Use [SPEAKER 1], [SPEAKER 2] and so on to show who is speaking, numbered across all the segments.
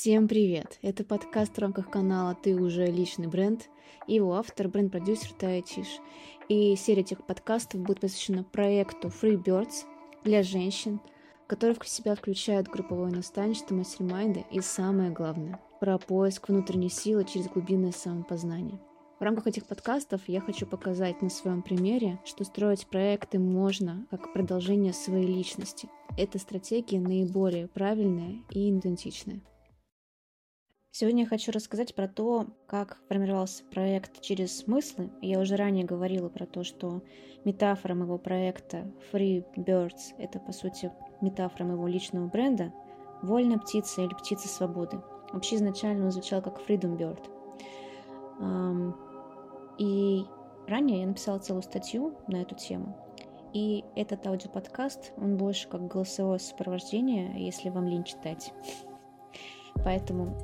[SPEAKER 1] Всем привет! Это подкаст в рамках канала «Ты уже личный бренд» и его автор, бренд-продюсер Тая Чиш. И серия этих подкастов будет посвящена проекту Free Birds для женщин, который в себя включает групповое наставничество, мастер-майнды и самое главное – про поиск внутренней силы через глубинное самопознание. В рамках этих подкастов я хочу показать на своем примере, что строить проекты можно как продолжение своей личности. Эта стратегия наиболее правильная и идентичная. Сегодня я хочу рассказать про то, как формировался проект через смыслы. Я уже ранее говорила про то, что метафора моего проекта Free Birds — это, по сути, метафора моего личного бренда «Вольная птица» или «Птица свободы». Вообще изначально он звучал как Freedom Bird. И ранее я написала целую статью на эту тему. И этот аудиоподкаст, он больше как голосовое сопровождение, если вам лень читать. Поэтому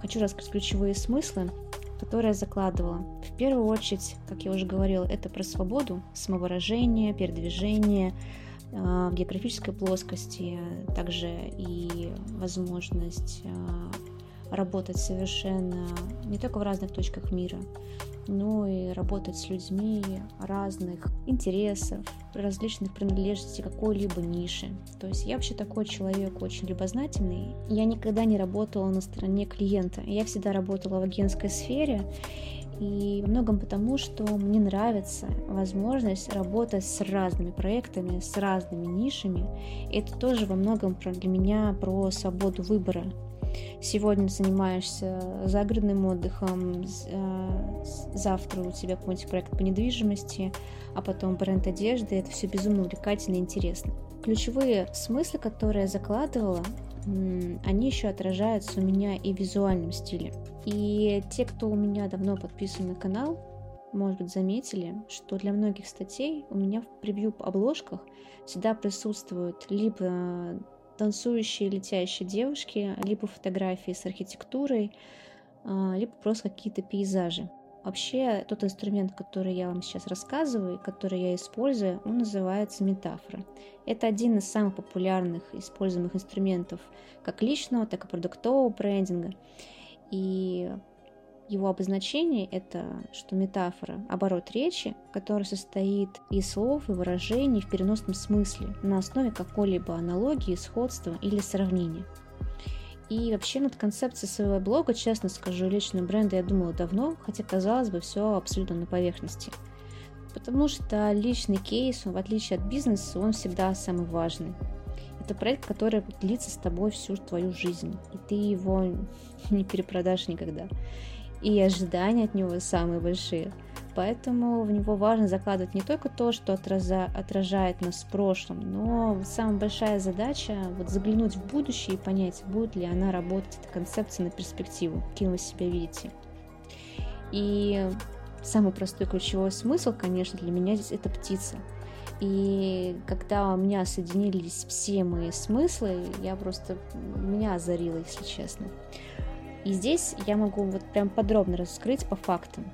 [SPEAKER 1] хочу рассказать ключевые смыслы, которые я закладывала. В первую очередь, как я уже говорила, это про свободу, самовыражение, передвижение э, в географической плоскости, также и возможность э, работать совершенно не только в разных точках мира, но и работать с людьми разных интересов, различных принадлежностей какой-либо ниши. То есть я вообще такой человек очень любознательный. Я никогда не работала на стороне клиента. Я всегда работала в агентской сфере, и во многом потому, что мне нравится возможность работать с разными проектами, с разными нишами. И это тоже во многом для меня про свободу выбора. Сегодня занимаешься загородным отдыхом, э, завтра у тебя какой-нибудь проект по недвижимости, а потом бренд одежды. Это все безумно увлекательно и интересно. Ключевые смыслы, которые я закладывала, они еще отражаются у меня и в визуальном стиле. И те, кто у меня давно подписан на канал, может быть, заметили, что для многих статей у меня в превью-обложках всегда присутствуют либо танцующие летящие девушки, либо фотографии с архитектурой, а, либо просто какие-то пейзажи. Вообще, тот инструмент, который я вам сейчас рассказываю, который я использую, он называется метафора. Это один из самых популярных используемых инструментов как личного, так и продуктового брендинга. И его обозначение – это что метафора – оборот речи, который состоит из слов и выражений в переносном смысле на основе какой-либо аналогии, сходства или сравнения. И вообще над концепцией своего блога, честно скажу, личного бренда я думала давно, хотя казалось бы все абсолютно на поверхности. Потому что личный кейс, в отличие от бизнеса, он всегда самый важный. Это проект, который длится с тобой всю твою жизнь, и ты его не перепродашь никогда и ожидания от него самые большие. Поэтому в него важно закладывать не только то, что отраза, отражает нас в прошлом, но самая большая задача вот заглянуть в будущее и понять, будет ли она работать, эта концепция на перспективу, каким вы себя видите. И самый простой ключевой смысл, конечно, для меня здесь это птица. И когда у меня соединились все мои смыслы, я просто меня озарила, если честно. И здесь я могу вот прям подробно раскрыть по фактам.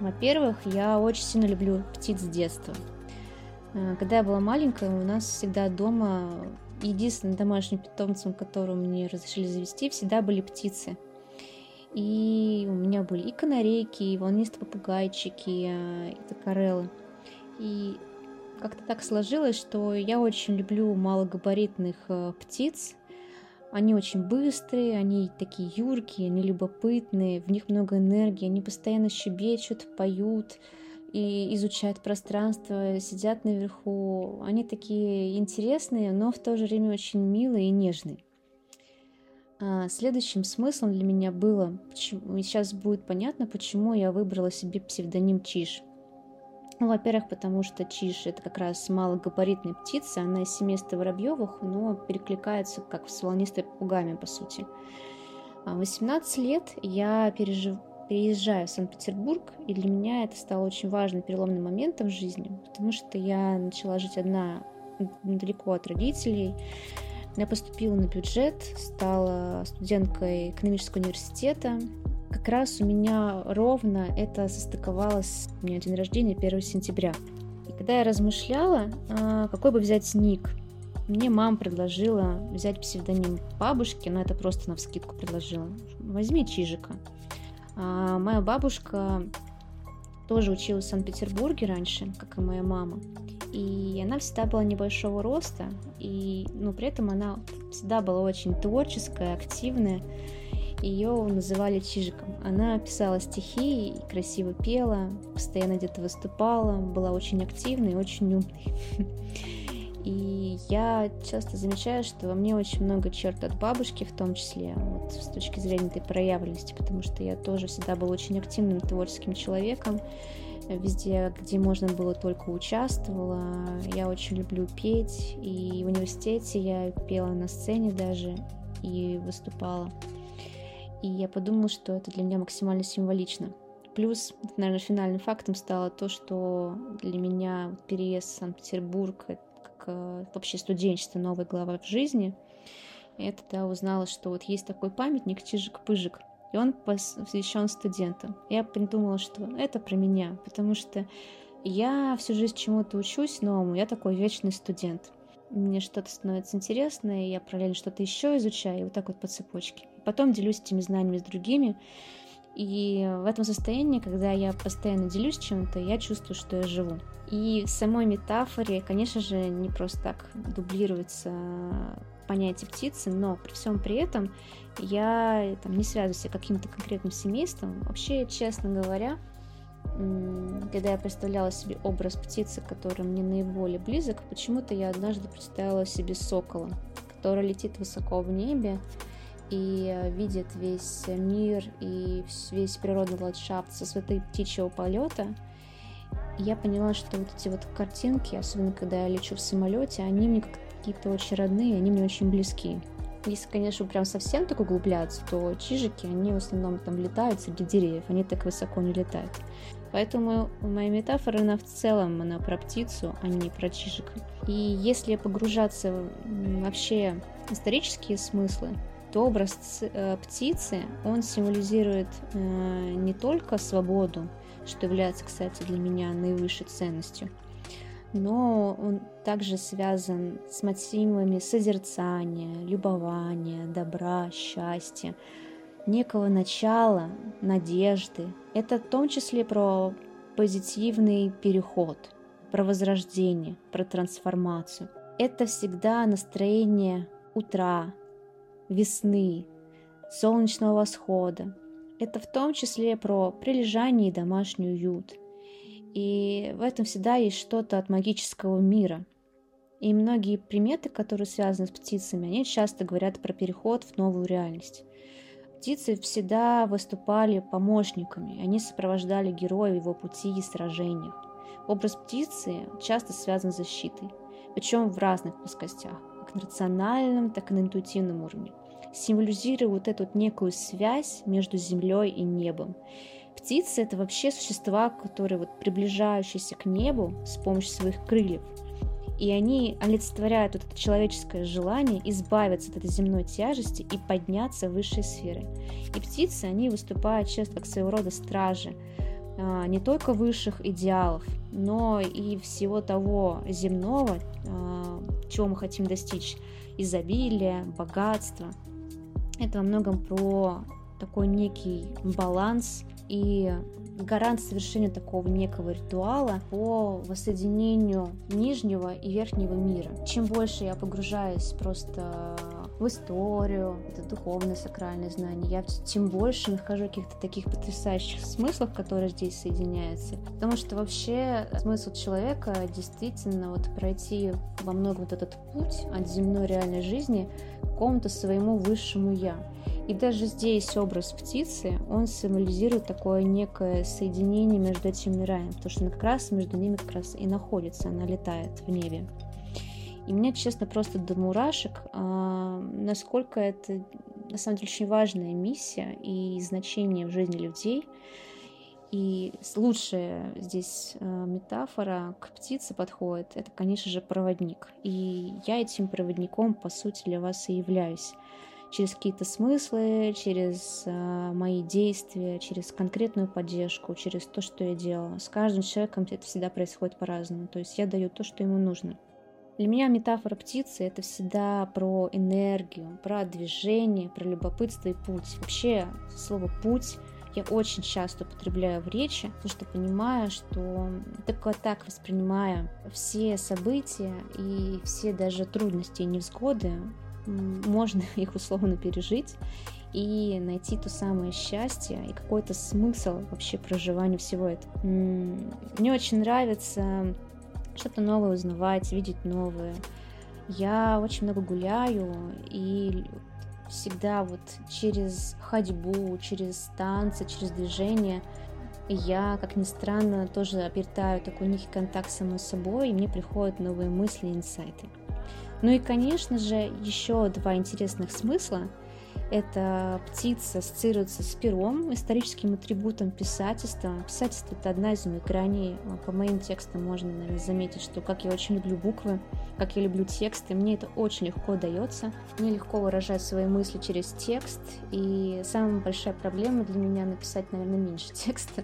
[SPEAKER 1] Во-первых, я очень сильно люблю птиц с детства. Э, когда я была маленькая, у нас всегда дома единственным домашним питомцем, которого мне разрешили завести, всегда были птицы. И у меня были и канарейки, и волнистые попугайчики, э, и токареллы. И как-то так сложилось, что я очень люблю малогабаритных э, птиц, они очень быстрые, они такие юркие, они любопытные, в них много энергии, они постоянно щебечут, поют и изучают пространство, сидят наверху. Они такие интересные, но в то же время очень милые и нежные. А следующим смыслом для меня было, почему, сейчас будет понятно, почему я выбрала себе псевдоним Чиш – ну, во-первых, потому что чиш это как раз малогабаритная птица, она из семейства воробьевых, но перекликается как с волнистой попугами, по сути. В 18 лет я пережив... переезжаю в Санкт-Петербург, и для меня это стало очень важным переломным моментом в жизни, потому что я начала жить одна недалеко от родителей. Я поступила на бюджет, стала студенткой экономического университета, как раз у меня ровно это состыковалось, у меня день рождения 1 сентября. И когда я размышляла, а, какой бы взять ник, мне мама предложила взять псевдоним бабушки, но это просто на вскидку предложила. Возьми Чижика. А моя бабушка тоже училась в Санкт-Петербурге раньше, как и моя мама. И она всегда была небольшого роста, и, но при этом она всегда была очень творческая, активная. Ее называли Чижиком. Она писала стихи, красиво пела, постоянно где-то выступала, была очень активной и очень умной. И я часто замечаю, что во мне очень много черт от бабушки, в том числе, вот с точки зрения этой проявленности, потому что я тоже всегда была очень активным творческим человеком. Везде, где можно было, только участвовала. Я очень люблю петь, и в университете я пела на сцене даже и выступала. И я подумала, что это для меня максимально символично. Плюс, наверное, финальным фактом стало то, что для меня переезд в Санкт-Петербург Э, вообще студенчество, новая глава в жизни. И это да, узнала, что вот есть такой памятник Чижик-Пыжик, и он посвящен студентам. Я придумала, что это про меня, потому что я всю жизнь чему-то учусь новому, я такой вечный студент. Мне что-то становится интересно, и я параллельно что-то еще изучаю, и вот так вот по цепочке. Потом делюсь этими знаниями с другими, и в этом состоянии, когда я постоянно делюсь чем-то, я чувствую, что я живу. И в самой метафоре, конечно же, не просто так дублируется понятие птицы, но при всем при этом я там, не связываю себя каким-то конкретным семейством. Вообще, честно говоря, когда я представляла себе образ птицы, который мне наиболее близок, почему-то я однажды представила себе сокола, который летит высоко в небе, и э, видит весь мир и весь природный ландшафт со высоты птичьего полета, я поняла, что вот эти вот картинки, особенно когда я лечу в самолете, они мне какие-то очень родные, они мне очень близки. Если, конечно, прям совсем так углубляться, то чижики, они в основном там летают среди деревьев, они так высоко не летают. Поэтому моя метафора, она в целом, она про птицу, а не про чижика. И если погружаться вообще в исторические смыслы, то образ э, птицы, он символизирует э, не только свободу, что является, кстати, для меня наивысшей ценностью, но он также связан с мотивами созерцания, любования, добра, счастья, некого начала, надежды. Это в том числе про позитивный переход, про возрождение, про трансформацию. Это всегда настроение утра, весны, солнечного восхода. Это в том числе про прилежание и домашний уют. И в этом всегда есть что-то от магического мира. И многие приметы, которые связаны с птицами, они часто говорят про переход в новую реальность. Птицы всегда выступали помощниками, они сопровождали героя в его пути и сражениях. Образ птицы часто связан с защитой, причем в разных плоскостях на рациональном, так и на интуитивном уровне, символизируя вот эту вот некую связь между землей и небом. Птицы — это вообще существа, которые вот приближающиеся к небу с помощью своих крыльев. И они олицетворяют вот это человеческое желание избавиться от этой земной тяжести и подняться в высшие сферы. И птицы, они выступают часто как своего рода стражи, а, не только высших идеалов, но и всего того земного, а, чего мы хотим достичь, изобилия, богатства. Это во многом про такой некий баланс и гарант совершения такого некого ритуала по воссоединению нижнего и верхнего мира. Чем больше я погружаюсь просто в историю, это духовное сакральное знание, я тем больше нахожу каких-то таких потрясающих смыслов, которые здесь соединяются. Потому что вообще смысл человека действительно вот пройти во многом вот этот путь от земной реальной жизни к какому-то своему высшему я. И даже здесь образ птицы, он символизирует такое некое соединение между этими мирами, потому что она как раз между ними как раз и находится, она летает в небе. И мне, честно, просто до мурашек, а, насколько это на самом деле очень важная миссия и значение в жизни людей. И лучшая здесь а, метафора к птице подходит, это, конечно же, проводник. И я этим проводником, по сути, для вас и являюсь. Через какие-то смыслы, через а, мои действия, через конкретную поддержку, через то, что я делала. С каждым человеком это всегда происходит по-разному. То есть я даю то, что ему нужно. Для меня метафора птицы — это всегда про энергию, про движение, про любопытство и путь. Вообще, слово «путь» я очень часто употребляю в речи, потому что понимаю, что только так воспринимая все события и все даже трудности и невзгоды, можно их условно пережить и найти то самое счастье и какой-то смысл вообще проживания всего этого. Мне очень нравится что-то новое узнавать, видеть новое. Я очень много гуляю и всегда вот через ходьбу, через танцы, через движение я, как ни странно, тоже обретаю такой некий контакт с самой собой, и мне приходят новые мысли инсайты. Ну и, конечно же, еще два интересных смысла – эта птица ассоциируется с пером, историческим атрибутом писательства. Писательство — это одна из моих граней. По моим текстам можно, наверное, заметить, что как я очень люблю буквы, как я люблю тексты, мне это очень легко дается. Мне легко выражать свои мысли через текст, и самая большая проблема для меня написать, наверное, меньше текста,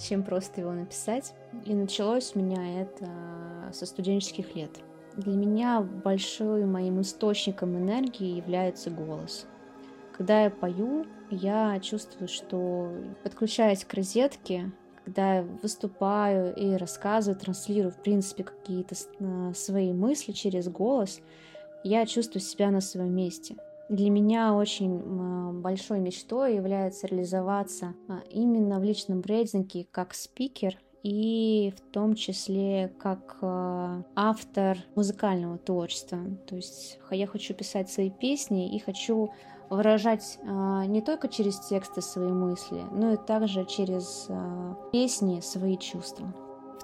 [SPEAKER 1] чем просто его написать. И началось у меня это со студенческих лет. Для меня большим моим источником энергии является голос. Когда я пою, я чувствую, что подключаясь к розетке, когда я выступаю и рассказываю, транслирую, в принципе, какие-то а, свои мысли через голос, я чувствую себя на своем месте. Для меня очень а, большой мечтой является реализоваться а, именно в личном брендинге как спикер и в том числе как автор музыкального творчества. То есть я хочу писать свои песни и хочу выражать э, не только через тексты свои мысли, но и также через э, песни свои чувства.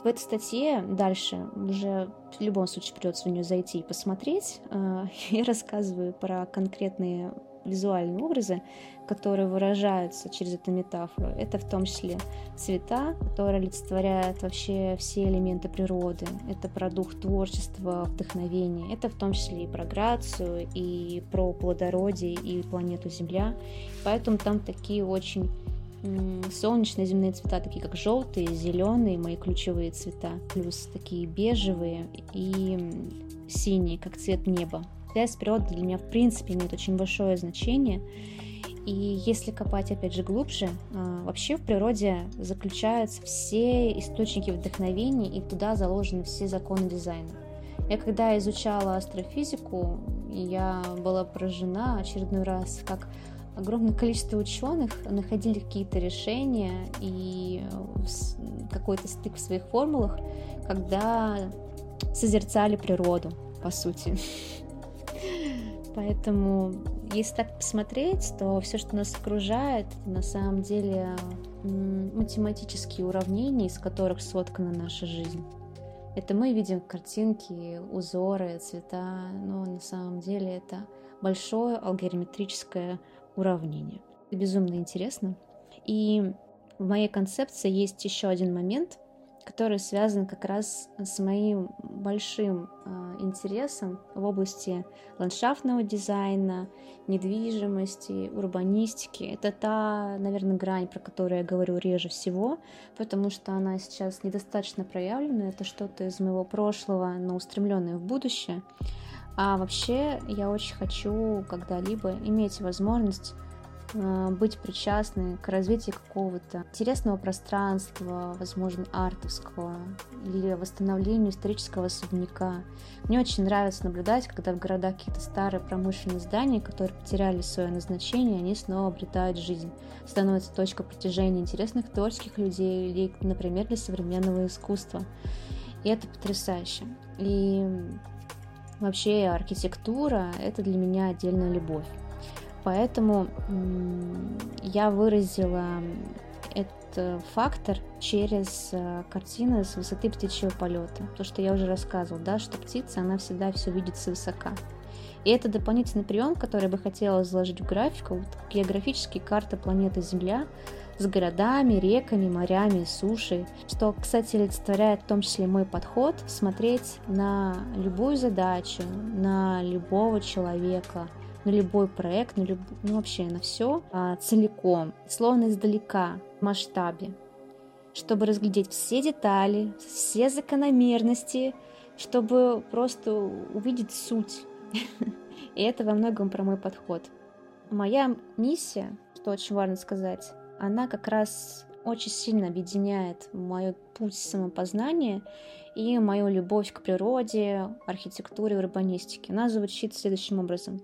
[SPEAKER 1] В этой статье дальше уже в любом случае придется в нее зайти и посмотреть. Э, я рассказываю про конкретные визуальные образы, которые выражаются через эту метафору. Это в том числе цвета, которые олицетворяют вообще все элементы природы. Это продукт творчества, вдохновения. Это в том числе и про грацию, и про плодородие, и планету Земля. Поэтому там такие очень солнечные земные цвета, такие как желтые, зеленые, мои ключевые цвета, плюс такие бежевые и синие, как цвет неба. С природой для меня в принципе имеет очень большое значение. И если копать, опять же, глубже, а, вообще в природе заключаются все источники вдохновения, и туда заложены все законы дизайна. Я когда изучала астрофизику, я была поражена очередной раз, как огромное количество ученых находили какие-то решения и какой-то стык в своих формулах, когда созерцали природу, по сути. Поэтому, если так посмотреть, то все, что нас окружает, на самом деле математические уравнения, из которых соткана наша жизнь. Это мы видим картинки, узоры, цвета, но на самом деле это большое алгоритмическое уравнение. Это безумно интересно. И в моей концепции есть еще один момент, который связан как раз с моим большим э, интересом в области ландшафтного дизайна, недвижимости, урбанистики. Это та, наверное, грань, про которую я говорю реже всего, потому что она сейчас недостаточно проявлена. Это что-то из моего прошлого, но устремленное в будущее. А вообще я очень хочу когда-либо иметь возможность быть причастны к развитию какого-то интересного пространства, возможно, артовского, или восстановлению исторического особняка. Мне очень нравится наблюдать, когда в городах какие-то старые промышленные здания, которые потеряли свое назначение, они снова обретают жизнь, становятся точкой притяжения интересных творческих людей или, например, для современного искусства. И это потрясающе. И вообще архитектура — это для меня отдельная любовь. Поэтому я выразила этот фактор через э, картины с высоты птичьего полета. То, что я уже рассказывала, да, что птица, она всегда все видит свысока. И это дополнительный прием, который я бы хотела заложить в графику, вот географические карты планеты Земля с городами, реками, морями, сушей, что, кстати, олицетворяет в том числе мой подход смотреть на любую задачу, на любого человека – на любой проект, на люб... ну вообще на все а, целиком, словно издалека, в масштабе, чтобы разглядеть все детали, все закономерности, чтобы просто увидеть суть. И это во многом про мой подход. Моя миссия, что очень важно сказать, она как раз очень сильно объединяет мой путь самопознания и мою любовь к природе, архитектуре урбанистике. Она звучит следующим образом.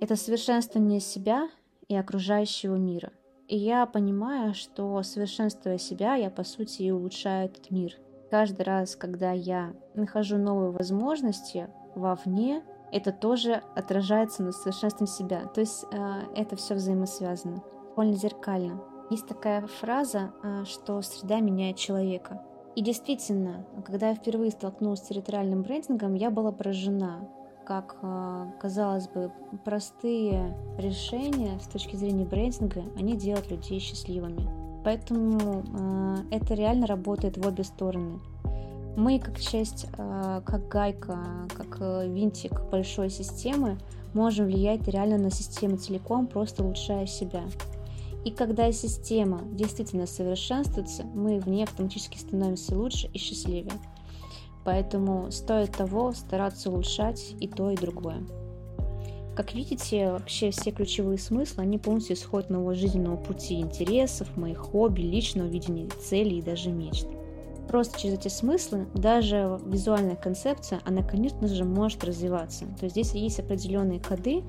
[SPEAKER 1] Это совершенствование себя и окружающего мира. И я понимаю, что совершенствуя себя, я по сути и улучшаю этот мир. Каждый раз, когда я нахожу новые возможности вовне, это тоже отражается на совершенствовании себя. То есть э, это все взаимосвязано. Довольно зеркально. Есть такая фраза, э, что среда меняет человека. И действительно, когда я впервые столкнулась с территориальным брендингом, я была поражена, как, э, казалось бы, простые решения с точки зрения брендинга, они делают людей счастливыми. Поэтому э, это реально работает в обе стороны. Мы как часть, как гайка, как винтик большой системы, можем влиять реально на систему целиком, просто улучшая себя. И когда система действительно совершенствуется, мы в ней автоматически становимся лучше и счастливее. Поэтому стоит того стараться улучшать и то, и другое. Как видите, вообще все ключевые смыслы, они полностью исходят моего жизненного пути, интересов, моих хобби, личного видения целей и даже мечт. Просто через эти смыслы даже визуальная концепция, она, конечно же, может развиваться. То есть здесь есть определенные коды,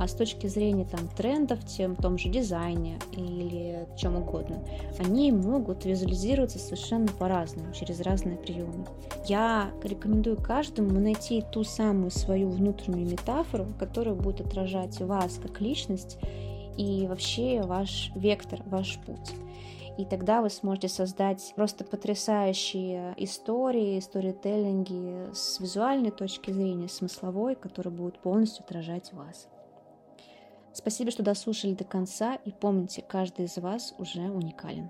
[SPEAKER 1] а с точки зрения там трендов, тем том же дизайне или чем угодно, они могут визуализироваться совершенно по-разному, через разные приемы. Я рекомендую каждому найти ту самую свою внутреннюю метафору, которая будет отражать вас как личность и вообще ваш вектор, ваш путь. И тогда вы сможете создать просто потрясающие истории, сторителлинги с визуальной точки зрения, смысловой, которые будут полностью отражать вас. Спасибо, что дослушали до конца и помните, каждый из вас уже уникален.